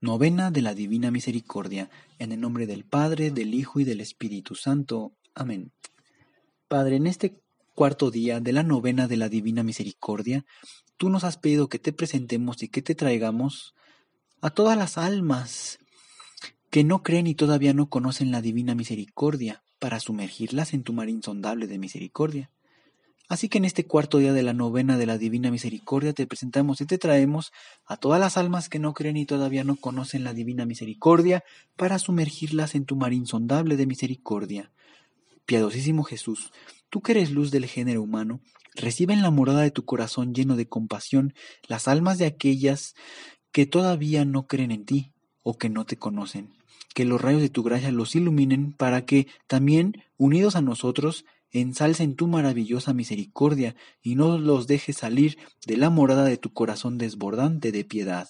Novena de la Divina Misericordia, en el nombre del Padre, del Hijo y del Espíritu Santo. Amén. Padre, en este cuarto día de la novena de la Divina Misericordia, tú nos has pedido que te presentemos y que te traigamos a todas las almas que no creen y todavía no conocen la Divina Misericordia, para sumergirlas en tu mar insondable de misericordia. Así que en este cuarto día de la novena de la Divina Misericordia te presentamos y te traemos a todas las almas que no creen y todavía no conocen la Divina Misericordia para sumergirlas en tu mar insondable de misericordia. Piadosísimo Jesús, tú que eres luz del género humano, recibe en la morada de tu corazón lleno de compasión las almas de aquellas que todavía no creen en ti o que no te conocen. Que los rayos de tu gracia los iluminen para que también, unidos a nosotros, ensalcen tu maravillosa misericordia y no los dejes salir de la morada de tu corazón desbordante de piedad.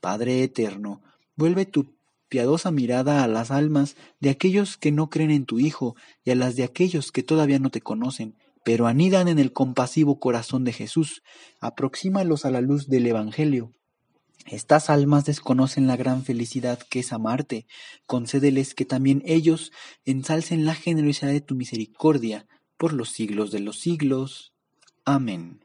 Padre eterno, vuelve tu piadosa mirada a las almas de aquellos que no creen en tu Hijo y a las de aquellos que todavía no te conocen, pero anidan en el compasivo corazón de Jesús. Aproxímalos a la luz del Evangelio estas almas desconocen la gran felicidad que es amarte. Concédeles que también ellos ensalcen la generosidad de tu misericordia por los siglos de los siglos. Amén.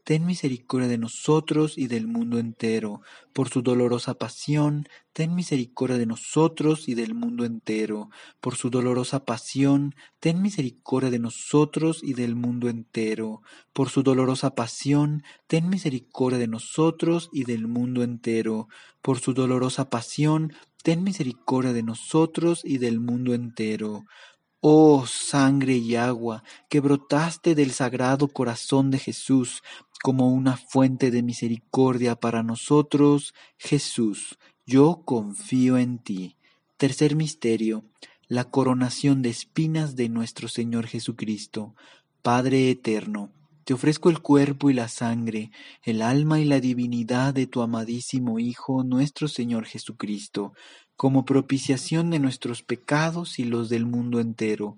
ten misericordia de nosotros y del mundo entero. Por su dolorosa pasión, ten misericordia de nosotros y del mundo entero. Por su dolorosa pasión, ten misericordia de nosotros y del mundo entero. Por su dolorosa pasión, ten misericordia de nosotros y del mundo entero. Por su dolorosa pasión, ten misericordia de nosotros y del mundo entero. Oh sangre y agua que brotaste del sagrado corazón de Jesús como una fuente de misericordia para nosotros, Jesús, yo confío en ti. Tercer misterio, la coronación de espinas de nuestro Señor Jesucristo. Padre eterno, te ofrezco el cuerpo y la sangre, el alma y la divinidad de tu amadísimo Hijo, nuestro Señor Jesucristo, como propiciación de nuestros pecados y los del mundo entero.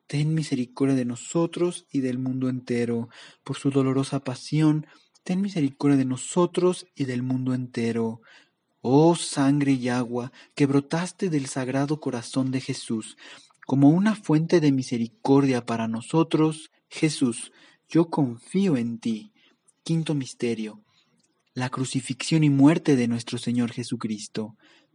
ten misericordia de nosotros y del mundo entero. Por su dolorosa pasión, ten misericordia de nosotros y del mundo entero. Oh sangre y agua que brotaste del sagrado corazón de Jesús, como una fuente de misericordia para nosotros, Jesús, yo confío en ti. Quinto misterio. La crucifixión y muerte de nuestro Señor Jesucristo.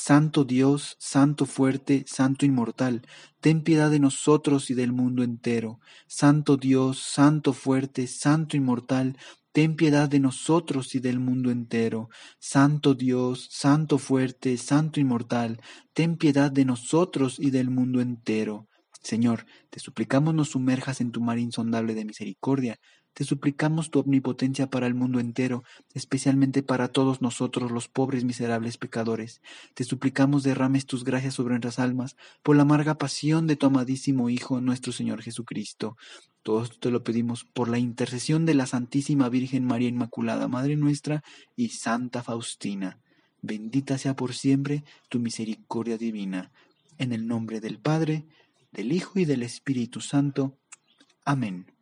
Santo Dios, Santo fuerte, Santo inmortal, ten piedad de nosotros y del mundo entero. Santo Dios, Santo fuerte, Santo inmortal, ten piedad de nosotros y del mundo entero. Santo Dios, Santo fuerte, Santo inmortal, ten piedad de nosotros y del mundo entero. Señor, te suplicamos nos sumerjas en tu mar insondable de misericordia, te suplicamos tu omnipotencia para el mundo entero, especialmente para todos nosotros los pobres miserables pecadores. Te suplicamos derrames tus gracias sobre nuestras almas por la amarga pasión de tu amadísimo Hijo, nuestro Señor Jesucristo. Todo esto te lo pedimos por la intercesión de la Santísima Virgen María Inmaculada, Madre nuestra, y Santa Faustina. Bendita sea por siempre tu misericordia divina. En el nombre del Padre, del Hijo y del Espíritu Santo. Amén.